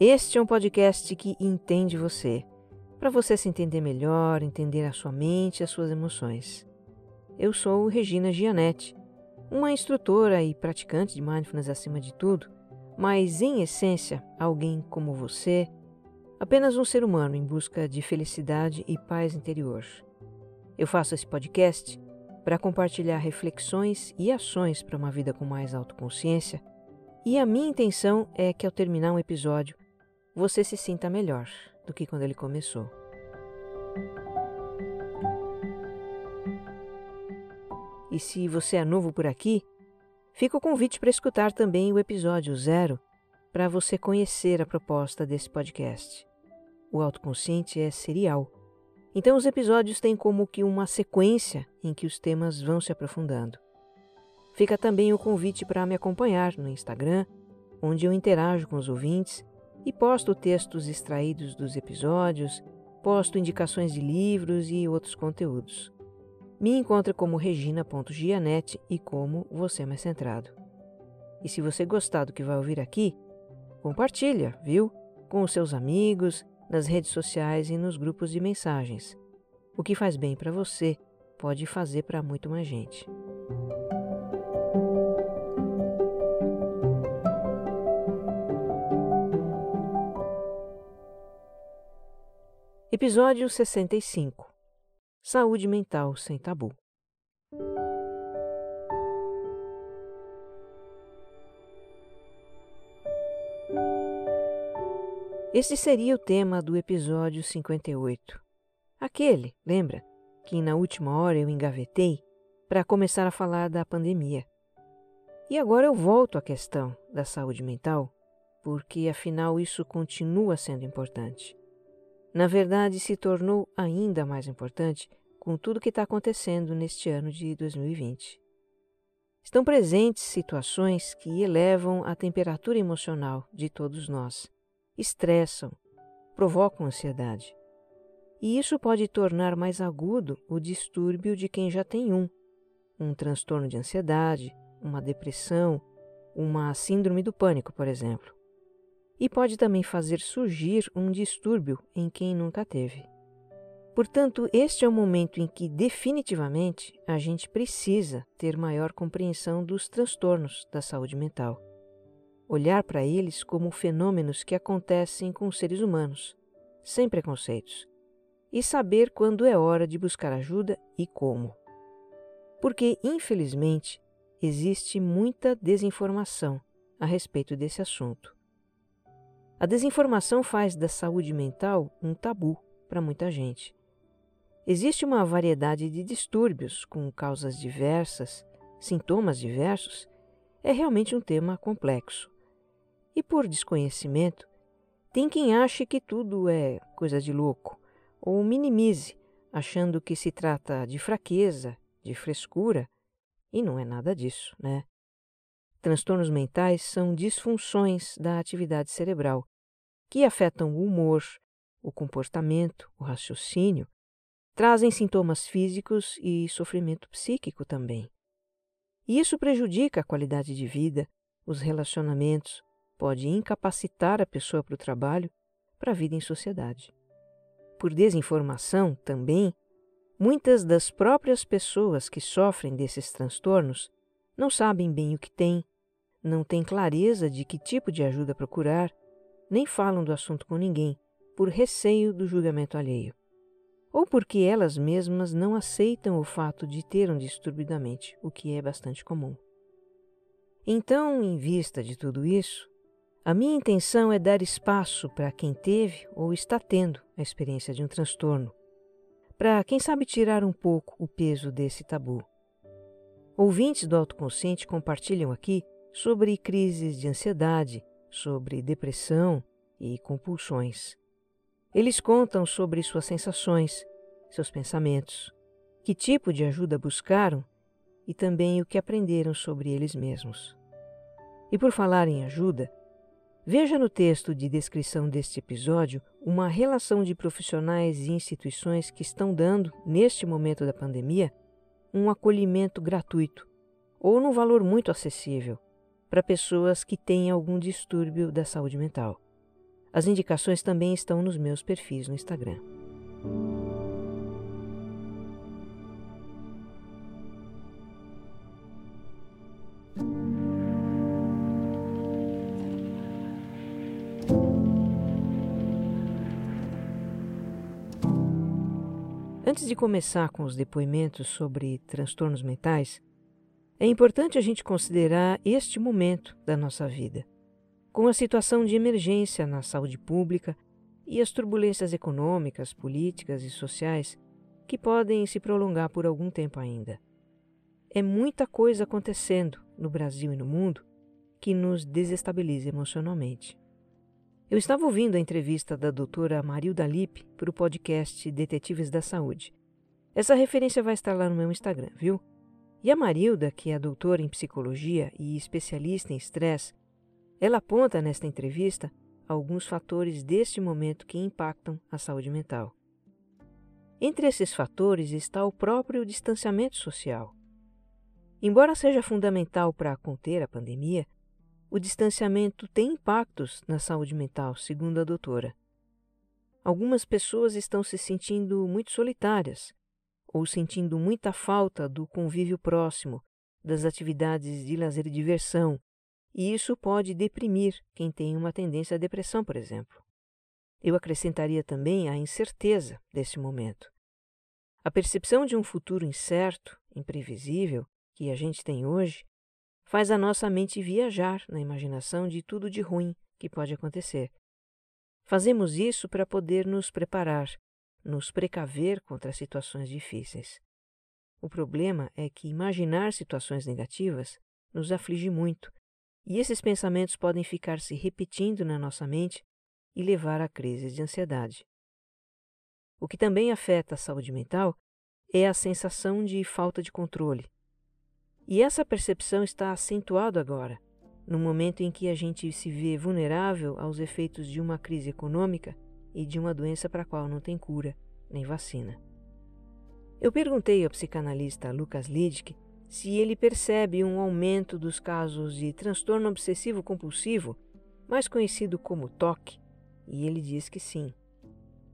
Este é um podcast que entende você, para você se entender melhor, entender a sua mente e as suas emoções. Eu sou Regina Gianetti, uma instrutora e praticante de mindfulness acima de tudo, mas em essência, alguém como você, apenas um ser humano em busca de felicidade e paz interior. Eu faço esse podcast para compartilhar reflexões e ações para uma vida com mais autoconsciência, e a minha intenção é que ao terminar um episódio você se sinta melhor do que quando ele começou. E se você é novo por aqui, fica o convite para escutar também o episódio zero para você conhecer a proposta desse podcast. O autoconsciente é serial então, os episódios têm como que uma sequência em que os temas vão se aprofundando. Fica também o convite para me acompanhar no Instagram, onde eu interajo com os ouvintes e posto textos extraídos dos episódios, posto indicações de livros e outros conteúdos. Me encontra como regina.gianete e como Você Mais Centrado. E se você gostar do que vai ouvir aqui, compartilha, viu? Com os seus amigos, nas redes sociais e nos grupos de mensagens. O que faz bem para você pode fazer para muito mais gente. Episódio 65 Saúde Mental Sem Tabu Este seria o tema do episódio 58. Aquele, lembra, que na última hora eu engavetei para começar a falar da pandemia. E agora eu volto à questão da saúde mental, porque afinal isso continua sendo importante. Na verdade, se tornou ainda mais importante com tudo que está acontecendo neste ano de 2020. Estão presentes situações que elevam a temperatura emocional de todos nós estressam, provocam ansiedade. E isso pode tornar mais agudo o distúrbio de quem já tem um, um transtorno de ansiedade, uma depressão, uma síndrome do pânico, por exemplo. E pode também fazer surgir um distúrbio em quem nunca teve. Portanto, este é o momento em que definitivamente a gente precisa ter maior compreensão dos transtornos da saúde mental olhar para eles como fenômenos que acontecem com os seres humanos, sem preconceitos, e saber quando é hora de buscar ajuda e como. Porque, infelizmente, existe muita desinformação a respeito desse assunto. A desinformação faz da saúde mental um tabu para muita gente. Existe uma variedade de distúrbios com causas diversas, sintomas diversos. É realmente um tema complexo. E por desconhecimento, tem quem ache que tudo é coisa de louco, ou minimize, achando que se trata de fraqueza, de frescura, e não é nada disso, né? Transtornos mentais são disfunções da atividade cerebral que afetam o humor, o comportamento, o raciocínio, trazem sintomas físicos e sofrimento psíquico também. E isso prejudica a qualidade de vida, os relacionamentos, pode incapacitar a pessoa para o trabalho, para a vida em sociedade. Por desinformação, também, muitas das próprias pessoas que sofrem desses transtornos não sabem bem o que têm, não têm clareza de que tipo de ajuda procurar, nem falam do assunto com ninguém, por receio do julgamento alheio. Ou porque elas mesmas não aceitam o fato de ter um distúrbio da mente, o que é bastante comum. Então, em vista de tudo isso, a minha intenção é dar espaço para quem teve ou está tendo a experiência de um transtorno, para quem sabe tirar um pouco o peso desse tabu. Ouvintes do autoconsciente compartilham aqui sobre crises de ansiedade, sobre depressão e compulsões. Eles contam sobre suas sensações, seus pensamentos, que tipo de ajuda buscaram e também o que aprenderam sobre eles mesmos. E por falar em ajuda, veja no texto de descrição deste episódio uma relação de profissionais e instituições que estão dando, neste momento da pandemia, um acolhimento gratuito ou num valor muito acessível para pessoas que têm algum distúrbio da saúde mental. As indicações também estão nos meus perfis no Instagram. Antes de começar com os depoimentos sobre transtornos mentais, é importante a gente considerar este momento da nossa vida, com a situação de emergência na saúde pública e as turbulências econômicas, políticas e sociais que podem se prolongar por algum tempo ainda. É muita coisa acontecendo no Brasil e no mundo que nos desestabiliza emocionalmente. Eu estava ouvindo a entrevista da doutora Marilda Lippe para o podcast Detetives da Saúde. Essa referência vai estar lá no meu Instagram, viu? E a Marilda, que é doutora em psicologia e especialista em estresse, ela aponta nesta entrevista alguns fatores deste momento que impactam a saúde mental. Entre esses fatores está o próprio distanciamento social. Embora seja fundamental para conter a pandemia, o distanciamento tem impactos na saúde mental, segundo a doutora. Algumas pessoas estão se sentindo muito solitárias ou sentindo muita falta do convívio próximo, das atividades de lazer e diversão, e isso pode deprimir quem tem uma tendência à depressão, por exemplo. Eu acrescentaria também a incerteza desse momento. A percepção de um futuro incerto, imprevisível, que a gente tem hoje, faz a nossa mente viajar na imaginação de tudo de ruim que pode acontecer. Fazemos isso para poder nos preparar, nos precaver contra situações difíceis. O problema é que imaginar situações negativas nos aflige muito, e esses pensamentos podem ficar se repetindo na nossa mente e levar a crises de ansiedade. O que também afeta a saúde mental é a sensação de falta de controle. E essa percepção está acentuada agora, no momento em que a gente se vê vulnerável aos efeitos de uma crise econômica e de uma doença para a qual não tem cura nem vacina. Eu perguntei ao psicanalista Lucas Lidke se ele percebe um aumento dos casos de transtorno obsessivo compulsivo, mais conhecido como TOC, e ele diz que sim.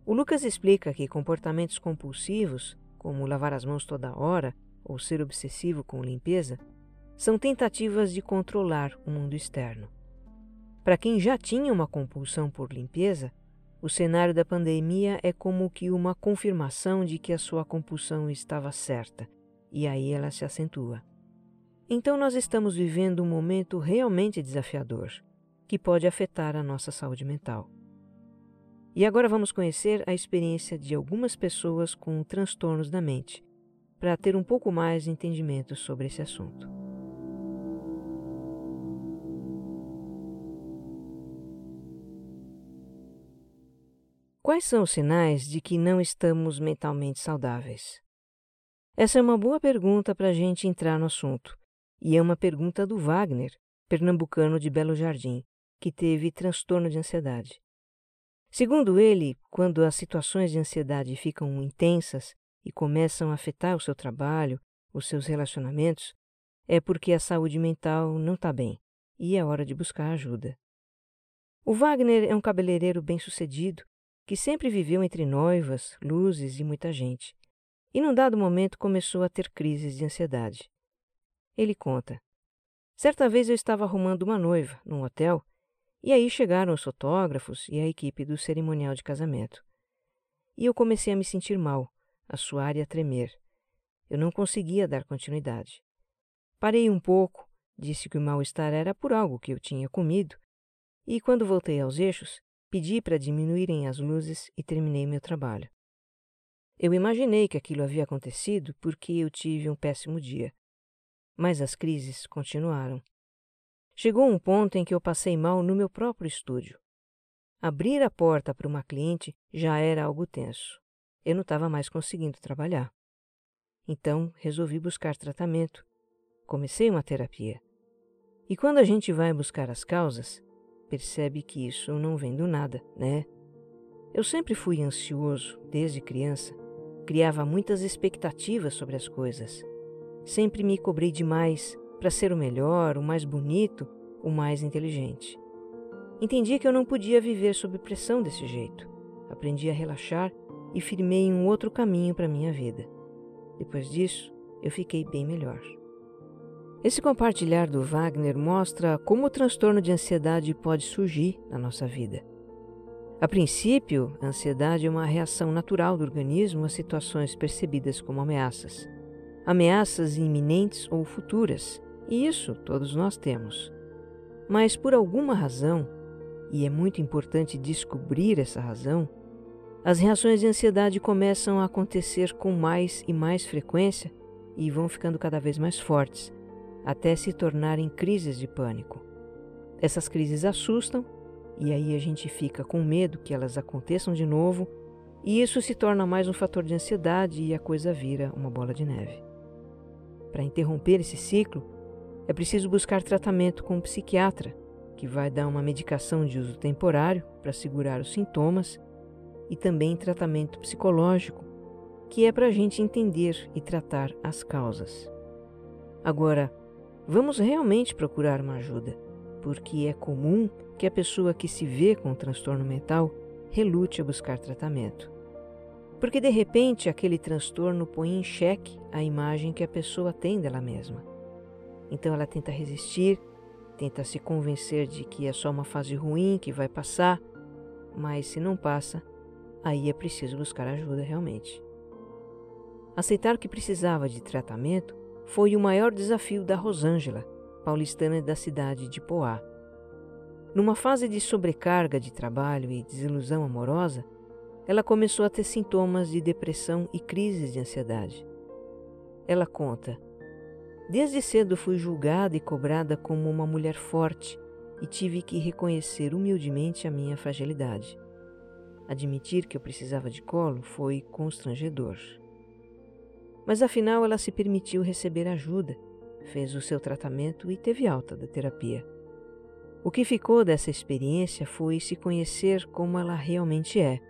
O Lucas explica que comportamentos compulsivos, como lavar as mãos toda hora, ou ser obsessivo com limpeza, são tentativas de controlar o mundo externo. Para quem já tinha uma compulsão por limpeza, o cenário da pandemia é como que uma confirmação de que a sua compulsão estava certa, e aí ela se acentua. Então nós estamos vivendo um momento realmente desafiador, que pode afetar a nossa saúde mental. E agora vamos conhecer a experiência de algumas pessoas com transtornos da mente para ter um pouco mais de entendimento sobre esse assunto. Quais são os sinais de que não estamos mentalmente saudáveis? Essa é uma boa pergunta para a gente entrar no assunto, e é uma pergunta do Wagner, pernambucano de Belo Jardim, que teve transtorno de ansiedade. Segundo ele, quando as situações de ansiedade ficam intensas e começam a afetar o seu trabalho, os seus relacionamentos, é porque a saúde mental não está bem e é hora de buscar ajuda. O Wagner é um cabeleireiro bem-sucedido que sempre viveu entre noivas, luzes e muita gente, e num dado momento começou a ter crises de ansiedade. Ele conta: Certa vez eu estava arrumando uma noiva num hotel e aí chegaram os fotógrafos e a equipe do cerimonial de casamento. E eu comecei a me sentir mal, a suar e a tremer. Eu não conseguia dar continuidade. Parei um pouco, disse que o mal-estar era por algo que eu tinha comido, e quando voltei aos eixos, pedi para diminuírem as luzes e terminei meu trabalho. Eu imaginei que aquilo havia acontecido porque eu tive um péssimo dia. Mas as crises continuaram. Chegou um ponto em que eu passei mal no meu próprio estúdio. Abrir a porta para uma cliente já era algo tenso. Eu não estava mais conseguindo trabalhar. Então resolvi buscar tratamento. Comecei uma terapia. E quando a gente vai buscar as causas, percebe que isso não vem do nada, né? Eu sempre fui ansioso desde criança, criava muitas expectativas sobre as coisas. Sempre me cobrei demais para ser o melhor, o mais bonito, o mais inteligente. Entendi que eu não podia viver sob pressão desse jeito. Aprendi a relaxar e firmei um outro caminho para minha vida. Depois disso, eu fiquei bem melhor. Esse compartilhar do Wagner mostra como o transtorno de ansiedade pode surgir na nossa vida. A princípio, a ansiedade é uma reação natural do organismo a situações percebidas como ameaças. Ameaças iminentes ou futuras, e isso todos nós temos. Mas por alguma razão, e é muito importante descobrir essa razão, as reações de ansiedade começam a acontecer com mais e mais frequência e vão ficando cada vez mais fortes, até se tornarem crises de pânico. Essas crises assustam e aí a gente fica com medo que elas aconteçam de novo, e isso se torna mais um fator de ansiedade e a coisa vira uma bola de neve. Para interromper esse ciclo, é preciso buscar tratamento com um psiquiatra, que vai dar uma medicação de uso temporário para segurar os sintomas, e também tratamento psicológico, que é para a gente entender e tratar as causas. Agora, vamos realmente procurar uma ajuda, porque é comum que a pessoa que se vê com transtorno mental relute a buscar tratamento. Porque de repente aquele transtorno põe em xeque a imagem que a pessoa tem dela mesma. Então ela tenta resistir, tenta se convencer de que é só uma fase ruim que vai passar, mas se não passa, aí é preciso buscar ajuda realmente. Aceitar que precisava de tratamento foi o maior desafio da Rosângela, paulistana da cidade de Poá. Numa fase de sobrecarga de trabalho e desilusão amorosa, ela começou a ter sintomas de depressão e crises de ansiedade. Ela conta: Desde cedo fui julgada e cobrada como uma mulher forte e tive que reconhecer humildemente a minha fragilidade. Admitir que eu precisava de colo foi constrangedor. Mas afinal ela se permitiu receber ajuda, fez o seu tratamento e teve alta da terapia. O que ficou dessa experiência foi se conhecer como ela realmente é,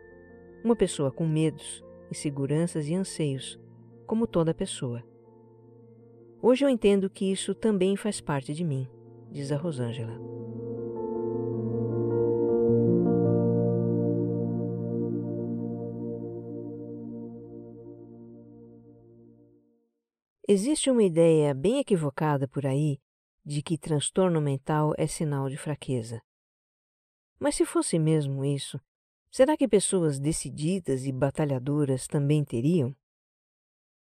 uma pessoa com medos, inseguranças e anseios, como toda pessoa. Hoje eu entendo que isso também faz parte de mim, diz a Rosângela. Existe uma ideia bem equivocada por aí de que transtorno mental é sinal de fraqueza. Mas se fosse mesmo isso, será que pessoas decididas e batalhadoras também teriam?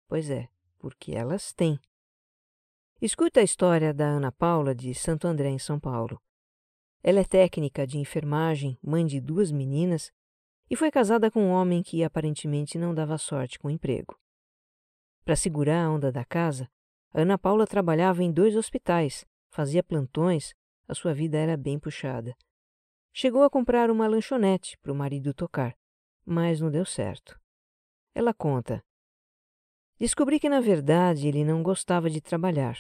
Pois é, porque elas têm. Escuta a história da Ana Paula de Santo André, em São Paulo. Ela é técnica de enfermagem, mãe de duas meninas e foi casada com um homem que aparentemente não dava sorte com o emprego. Para segurar a onda da casa, Ana Paula trabalhava em dois hospitais, fazia plantões, a sua vida era bem puxada. Chegou a comprar uma lanchonete para o marido tocar, mas não deu certo. Ela conta: Descobri que, na verdade, ele não gostava de trabalhar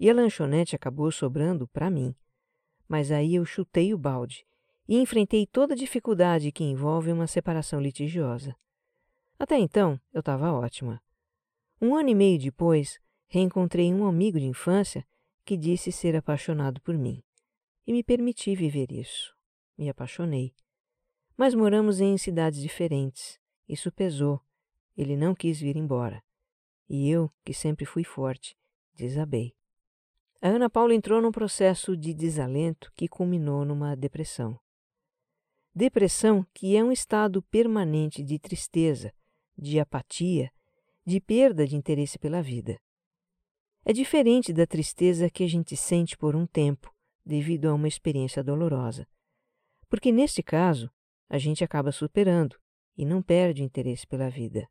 e a lanchonete acabou sobrando para mim. Mas aí eu chutei o balde e enfrentei toda a dificuldade que envolve uma separação litigiosa. Até então, eu estava ótima. Um ano e meio depois, reencontrei um amigo de infância que disse ser apaixonado por mim. E me permiti viver isso. Me apaixonei. Mas moramos em cidades diferentes. Isso pesou. Ele não quis vir embora. E eu, que sempre fui forte, desabei. A Ana Paula entrou num processo de desalento que culminou numa depressão. Depressão que é um estado permanente de tristeza, de apatia, de perda de interesse pela vida. É diferente da tristeza que a gente sente por um tempo, devido a uma experiência dolorosa. Porque neste caso, a gente acaba superando e não perde interesse pela vida.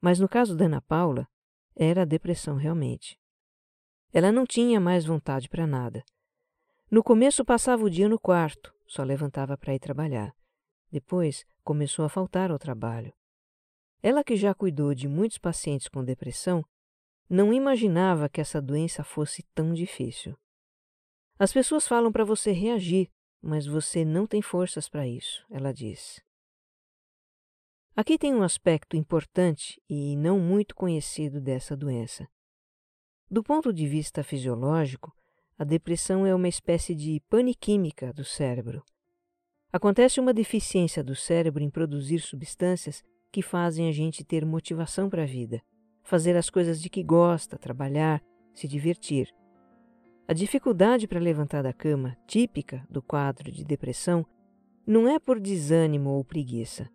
Mas no caso da Ana Paula, era a depressão realmente. Ela não tinha mais vontade para nada. No começo passava o dia no quarto, só levantava para ir trabalhar. Depois, começou a faltar ao trabalho. Ela, que já cuidou de muitos pacientes com depressão, não imaginava que essa doença fosse tão difícil. As pessoas falam para você reagir, mas você não tem forças para isso, ela diz. Aqui tem um aspecto importante e não muito conhecido dessa doença. Do ponto de vista fisiológico, a depressão é uma espécie de paniquímica do cérebro. Acontece uma deficiência do cérebro em produzir substâncias que fazem a gente ter motivação para a vida, fazer as coisas de que gosta, trabalhar, se divertir. A dificuldade para levantar da cama, típica do quadro de depressão, não é por desânimo ou preguiça.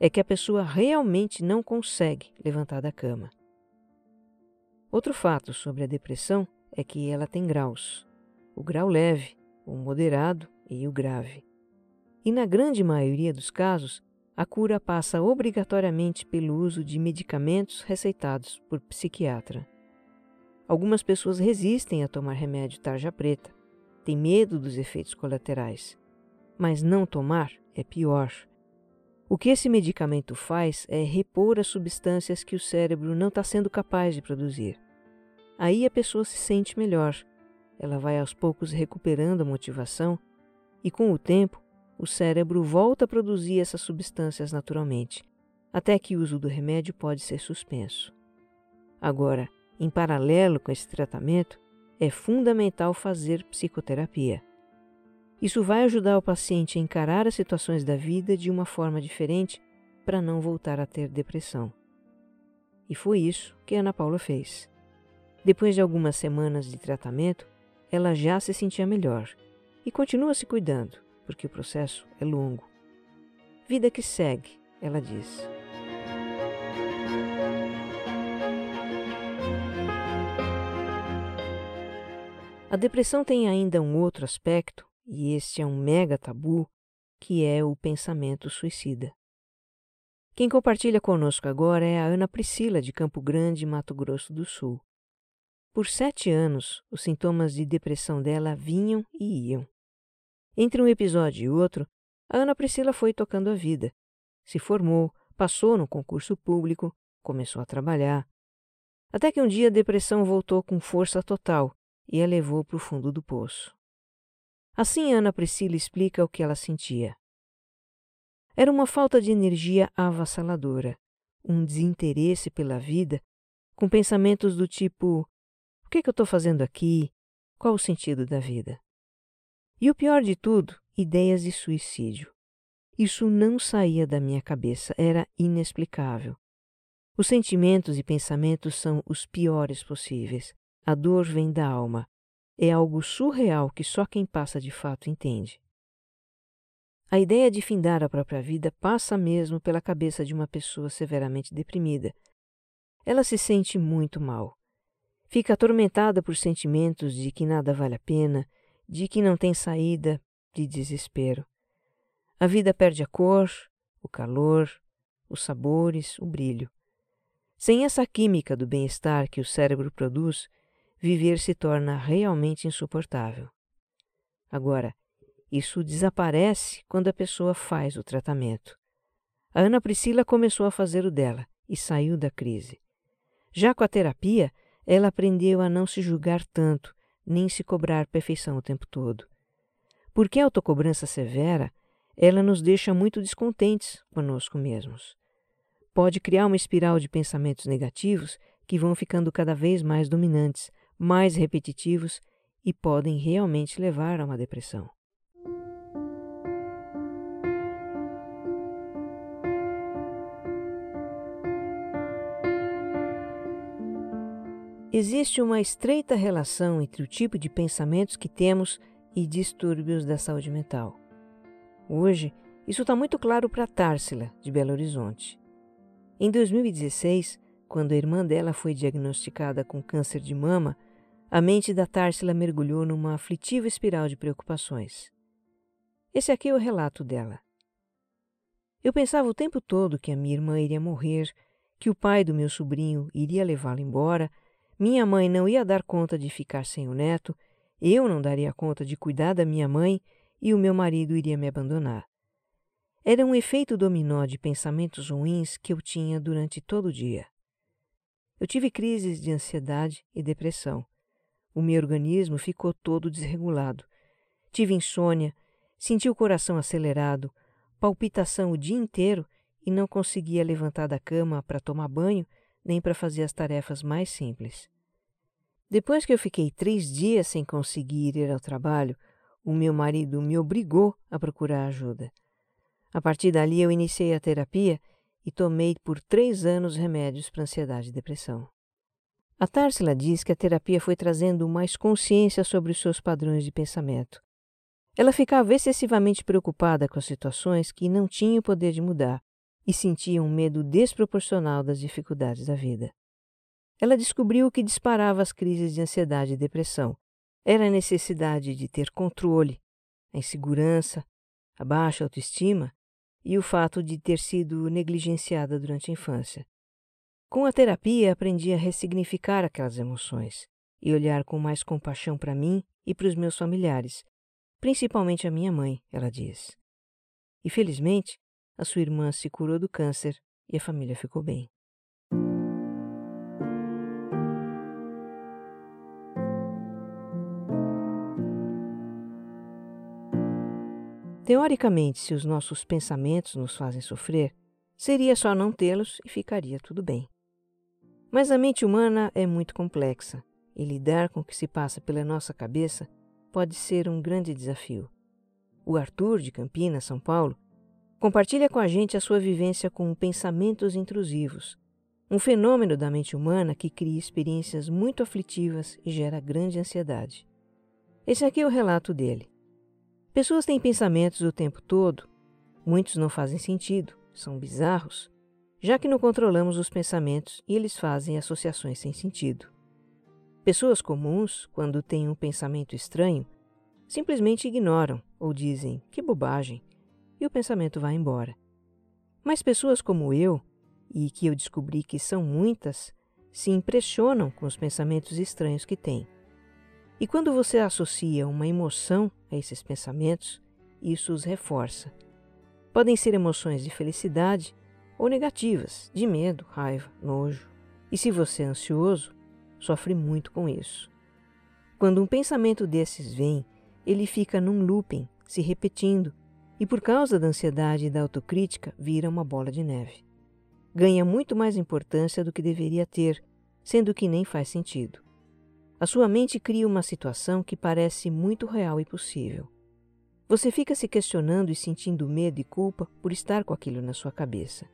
É que a pessoa realmente não consegue levantar da cama. Outro fato sobre a depressão é que ela tem graus: o grau leve, o moderado e o grave. E na grande maioria dos casos, a cura passa obrigatoriamente pelo uso de medicamentos receitados por psiquiatra. Algumas pessoas resistem a tomar remédio tarja preta, têm medo dos efeitos colaterais. Mas não tomar é pior. O que esse medicamento faz é repor as substâncias que o cérebro não está sendo capaz de produzir. Aí a pessoa se sente melhor. Ela vai aos poucos recuperando a motivação e, com o tempo, o cérebro volta a produzir essas substâncias naturalmente, até que o uso do remédio pode ser suspenso. Agora, em paralelo com esse tratamento, é fundamental fazer psicoterapia. Isso vai ajudar o paciente a encarar as situações da vida de uma forma diferente para não voltar a ter depressão. E foi isso que Ana Paula fez. Depois de algumas semanas de tratamento, ela já se sentia melhor e continua se cuidando, porque o processo é longo. Vida que segue, ela diz. A depressão tem ainda um outro aspecto, e este é um mega tabu, que é o pensamento suicida. Quem compartilha conosco agora é a Ana Priscila, de Campo Grande, Mato Grosso do Sul. Por sete anos, os sintomas de depressão dela vinham e iam. Entre um episódio e outro, a Ana Priscila foi tocando a vida. Se formou, passou no concurso público, começou a trabalhar. Até que um dia a depressão voltou com força total e a levou para o fundo do poço. Assim Ana Priscila explica o que ela sentia. Era uma falta de energia avassaladora, um desinteresse pela vida, com pensamentos do tipo: o que, é que eu estou fazendo aqui? Qual o sentido da vida? E o pior de tudo, ideias de suicídio. Isso não saía da minha cabeça, era inexplicável. Os sentimentos e pensamentos são os piores possíveis. A dor vem da alma. É algo surreal que só quem passa de fato entende. A ideia de findar a própria vida passa mesmo pela cabeça de uma pessoa severamente deprimida. Ela se sente muito mal. Fica atormentada por sentimentos de que nada vale a pena, de que não tem saída, de desespero. A vida perde a cor, o calor, os sabores, o brilho. Sem essa química do bem-estar que o cérebro produz, viver se torna realmente insuportável. Agora, isso desaparece quando a pessoa faz o tratamento. A Ana Priscila começou a fazer o dela e saiu da crise. Já com a terapia, ela aprendeu a não se julgar tanto nem se cobrar perfeição o tempo todo. Porque a autocobrança severa, ela nos deixa muito descontentes conosco mesmos. Pode criar uma espiral de pensamentos negativos que vão ficando cada vez mais dominantes, mais repetitivos e podem realmente levar a uma depressão. Existe uma estreita relação entre o tipo de pensamentos que temos e distúrbios da saúde mental. Hoje, isso está muito claro para Társila, de Belo Horizonte. Em 2016, quando a irmã dela foi diagnosticada com câncer de mama, a mente da Társila mergulhou numa aflitiva espiral de preocupações. Esse aqui é o relato dela. Eu pensava o tempo todo que a minha irmã iria morrer, que o pai do meu sobrinho iria levá-la embora minha mãe não ia dar conta de ficar sem o neto, eu não daria conta de cuidar da minha mãe e o meu marido iria me abandonar. Era um efeito dominó de pensamentos ruins que eu tinha durante todo o dia. Eu tive crises de ansiedade e depressão. O meu organismo ficou todo desregulado. Tive insônia, senti o coração acelerado, palpitação o dia inteiro e não conseguia levantar da cama para tomar banho nem para fazer as tarefas mais simples. Depois que eu fiquei três dias sem conseguir ir ao trabalho, o meu marido me obrigou a procurar ajuda. A partir dali, eu iniciei a terapia e tomei por três anos remédios para ansiedade e depressão. A Tarsila diz que a terapia foi trazendo mais consciência sobre os seus padrões de pensamento. Ela ficava excessivamente preocupada com as situações que não tinha o poder de mudar e sentia um medo desproporcional das dificuldades da vida. Ela descobriu o que disparava as crises de ansiedade e depressão. Era a necessidade de ter controle, a insegurança, a baixa autoestima e o fato de ter sido negligenciada durante a infância. Com a terapia, aprendi a ressignificar aquelas emoções e olhar com mais compaixão para mim e para os meus familiares, principalmente a minha mãe, ela diz. E felizmente, a sua irmã se curou do câncer e a família ficou bem. Teoricamente, se os nossos pensamentos nos fazem sofrer, seria só não tê-los e ficaria tudo bem. Mas a mente humana é muito complexa e lidar com o que se passa pela nossa cabeça pode ser um grande desafio. O Arthur, de Campinas, São Paulo, compartilha com a gente a sua vivência com pensamentos intrusivos, um fenômeno da mente humana que cria experiências muito aflitivas e gera grande ansiedade. Esse aqui é o relato dele. Pessoas têm pensamentos o tempo todo. Muitos não fazem sentido, são bizarros, já que não controlamos os pensamentos e eles fazem associações sem sentido. Pessoas comuns, quando têm um pensamento estranho, simplesmente ignoram ou dizem que bobagem e o pensamento vai embora. Mas pessoas como eu, e que eu descobri que são muitas, se impressionam com os pensamentos estranhos que têm. E quando você associa uma emoção a esses pensamentos, isso os reforça. Podem ser emoções de felicidade ou negativas, de medo, raiva, nojo. E se você é ansioso, sofre muito com isso. Quando um pensamento desses vem, ele fica num looping, se repetindo, e por causa da ansiedade e da autocrítica, vira uma bola de neve. Ganha muito mais importância do que deveria ter, sendo que nem faz sentido. A sua mente cria uma situação que parece muito real e possível. Você fica se questionando e sentindo medo e culpa por estar com aquilo na sua cabeça.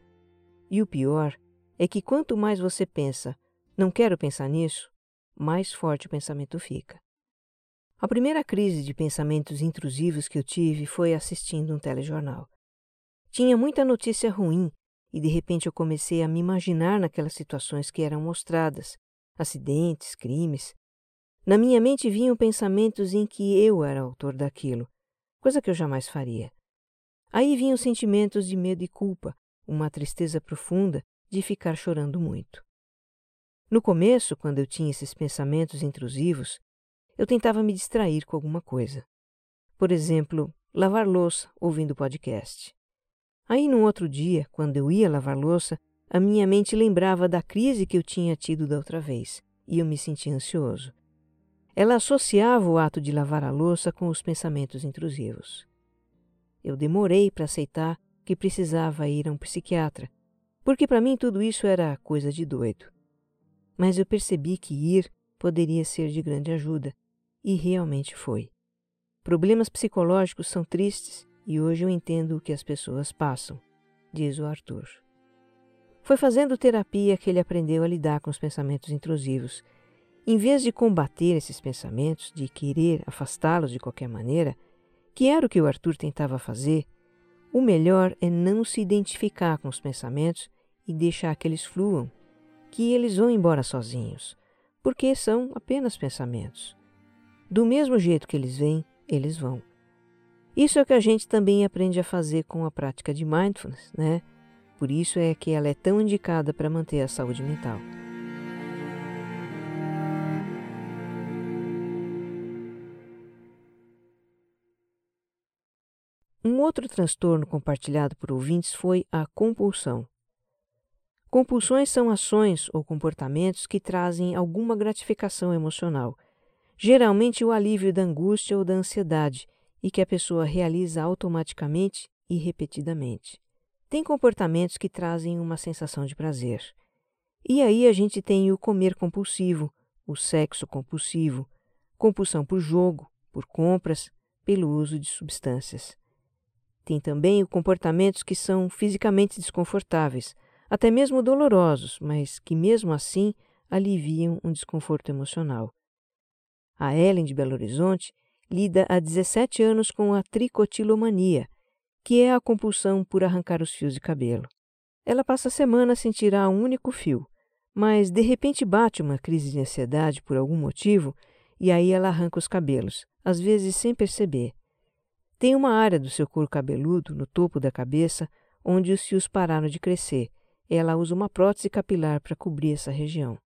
E o pior é que quanto mais você pensa, não quero pensar nisso, mais forte o pensamento fica. A primeira crise de pensamentos intrusivos que eu tive foi assistindo um telejornal. Tinha muita notícia ruim e de repente eu comecei a me imaginar naquelas situações que eram mostradas acidentes, crimes na minha mente vinham pensamentos em que eu era autor daquilo, coisa que eu jamais faria. Aí vinham sentimentos de medo e culpa, uma tristeza profunda de ficar chorando muito. No começo, quando eu tinha esses pensamentos intrusivos, eu tentava me distrair com alguma coisa. Por exemplo, lavar louça ouvindo podcast. Aí, num outro dia, quando eu ia lavar louça, a minha mente lembrava da crise que eu tinha tido da outra vez e eu me sentia ansioso. Ela associava o ato de lavar a louça com os pensamentos intrusivos. Eu demorei para aceitar que precisava ir a um psiquiatra, porque para mim tudo isso era coisa de doido. Mas eu percebi que ir poderia ser de grande ajuda, e realmente foi. Problemas psicológicos são tristes e hoje eu entendo o que as pessoas passam, diz o Arthur. Foi fazendo terapia que ele aprendeu a lidar com os pensamentos intrusivos em vez de combater esses pensamentos, de querer afastá-los de qualquer maneira, que era o que o Arthur tentava fazer, o melhor é não se identificar com os pensamentos e deixar que eles fluam, que eles vão embora sozinhos, porque são apenas pensamentos. Do mesmo jeito que eles vêm, eles vão. Isso é o que a gente também aprende a fazer com a prática de mindfulness, né? Por isso é que ela é tão indicada para manter a saúde mental. Um outro transtorno compartilhado por ouvintes foi a compulsão. Compulsões são ações ou comportamentos que trazem alguma gratificação emocional, geralmente o alívio da angústia ou da ansiedade, e que a pessoa realiza automaticamente e repetidamente. Tem comportamentos que trazem uma sensação de prazer. E aí a gente tem o comer compulsivo, o sexo compulsivo, compulsão por jogo, por compras, pelo uso de substâncias. Tem também o comportamentos que são fisicamente desconfortáveis, até mesmo dolorosos, mas que mesmo assim aliviam um desconforto emocional. A Ellen de Belo Horizonte lida há 17 anos com a tricotilomania, que é a compulsão por arrancar os fios de cabelo. Ela passa a semana sem tirar um único fio, mas de repente bate uma crise de ansiedade por algum motivo e aí ela arranca os cabelos, às vezes sem perceber. Tem uma área do seu couro cabeludo, no topo da cabeça, onde os fios pararam de crescer. Ela usa uma prótese capilar para cobrir essa região.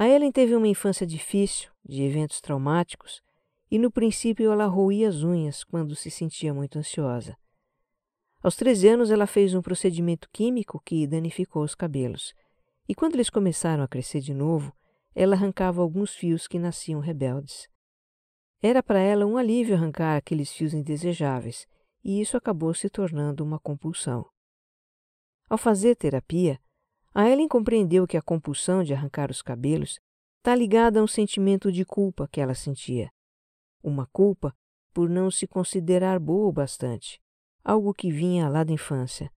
A Ellen teve uma infância difícil, de eventos traumáticos, e no princípio ela roía as unhas quando se sentia muito ansiosa. Aos 13 anos ela fez um procedimento químico que danificou os cabelos, e quando eles começaram a crescer de novo, ela arrancava alguns fios que nasciam rebeldes. Era para ela um alívio arrancar aqueles fios indesejáveis, e isso acabou se tornando uma compulsão. Ao fazer terapia, a Ellen compreendeu que a compulsão de arrancar os cabelos está ligada a um sentimento de culpa que ela sentia. Uma culpa por não se considerar boa o bastante, algo que vinha lá da infância.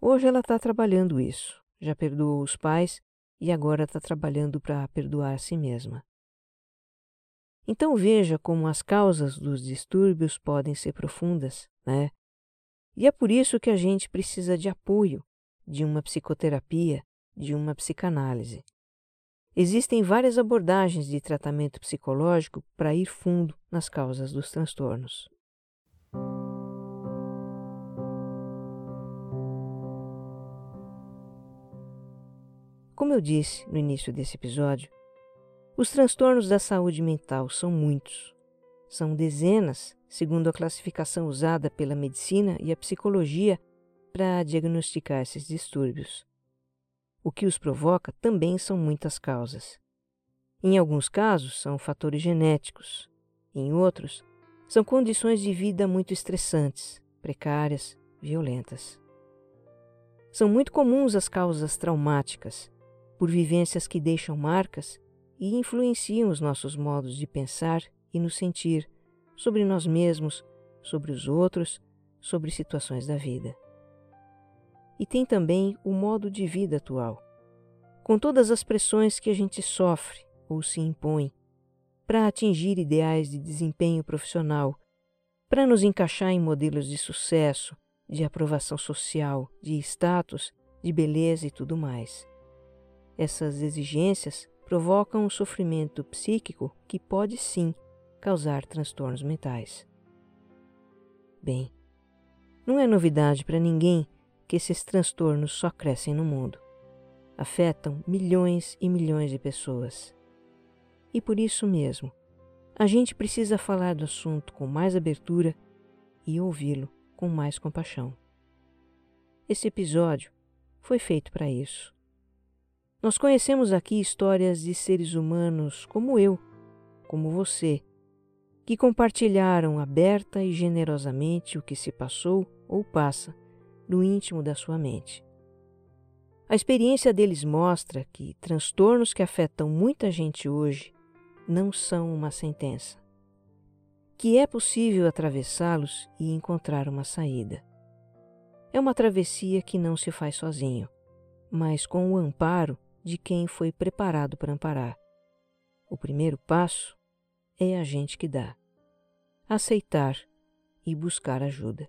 Hoje ela está trabalhando isso, já perdoou os pais e agora está trabalhando para perdoar a si mesma. Então veja como as causas dos distúrbios podem ser profundas, né? E é por isso que a gente precisa de apoio, de uma psicoterapia, de uma psicanálise. Existem várias abordagens de tratamento psicológico para ir fundo nas causas dos transtornos. Como eu disse no início desse episódio, os transtornos da saúde mental são muitos. São dezenas, segundo a classificação usada pela medicina e a psicologia para diagnosticar esses distúrbios. O que os provoca também são muitas causas. Em alguns casos, são fatores genéticos, em outros, são condições de vida muito estressantes, precárias, violentas. São muito comuns as causas traumáticas, por vivências que deixam marcas e influenciam os nossos modos de pensar e nos sentir sobre nós mesmos, sobre os outros, sobre situações da vida. E tem também o modo de vida atual, com todas as pressões que a gente sofre ou se impõe para atingir ideais de desempenho profissional, para nos encaixar em modelos de sucesso, de aprovação social, de status, de beleza e tudo mais. Essas exigências provocam um sofrimento psíquico que pode sim causar transtornos mentais. Bem, não é novidade para ninguém que esses transtornos só crescem no mundo. Afetam milhões e milhões de pessoas. E por isso mesmo, a gente precisa falar do assunto com mais abertura e ouvi-lo com mais compaixão. Esse episódio foi feito para isso. Nós conhecemos aqui histórias de seres humanos como eu, como você, que compartilharam aberta e generosamente o que se passou ou passa no íntimo da sua mente. A experiência deles mostra que transtornos que afetam muita gente hoje não são uma sentença, que é possível atravessá-los e encontrar uma saída. É uma travessia que não se faz sozinho, mas com o amparo de quem foi preparado para amparar. O primeiro passo é a gente que dá. Aceitar e buscar ajuda.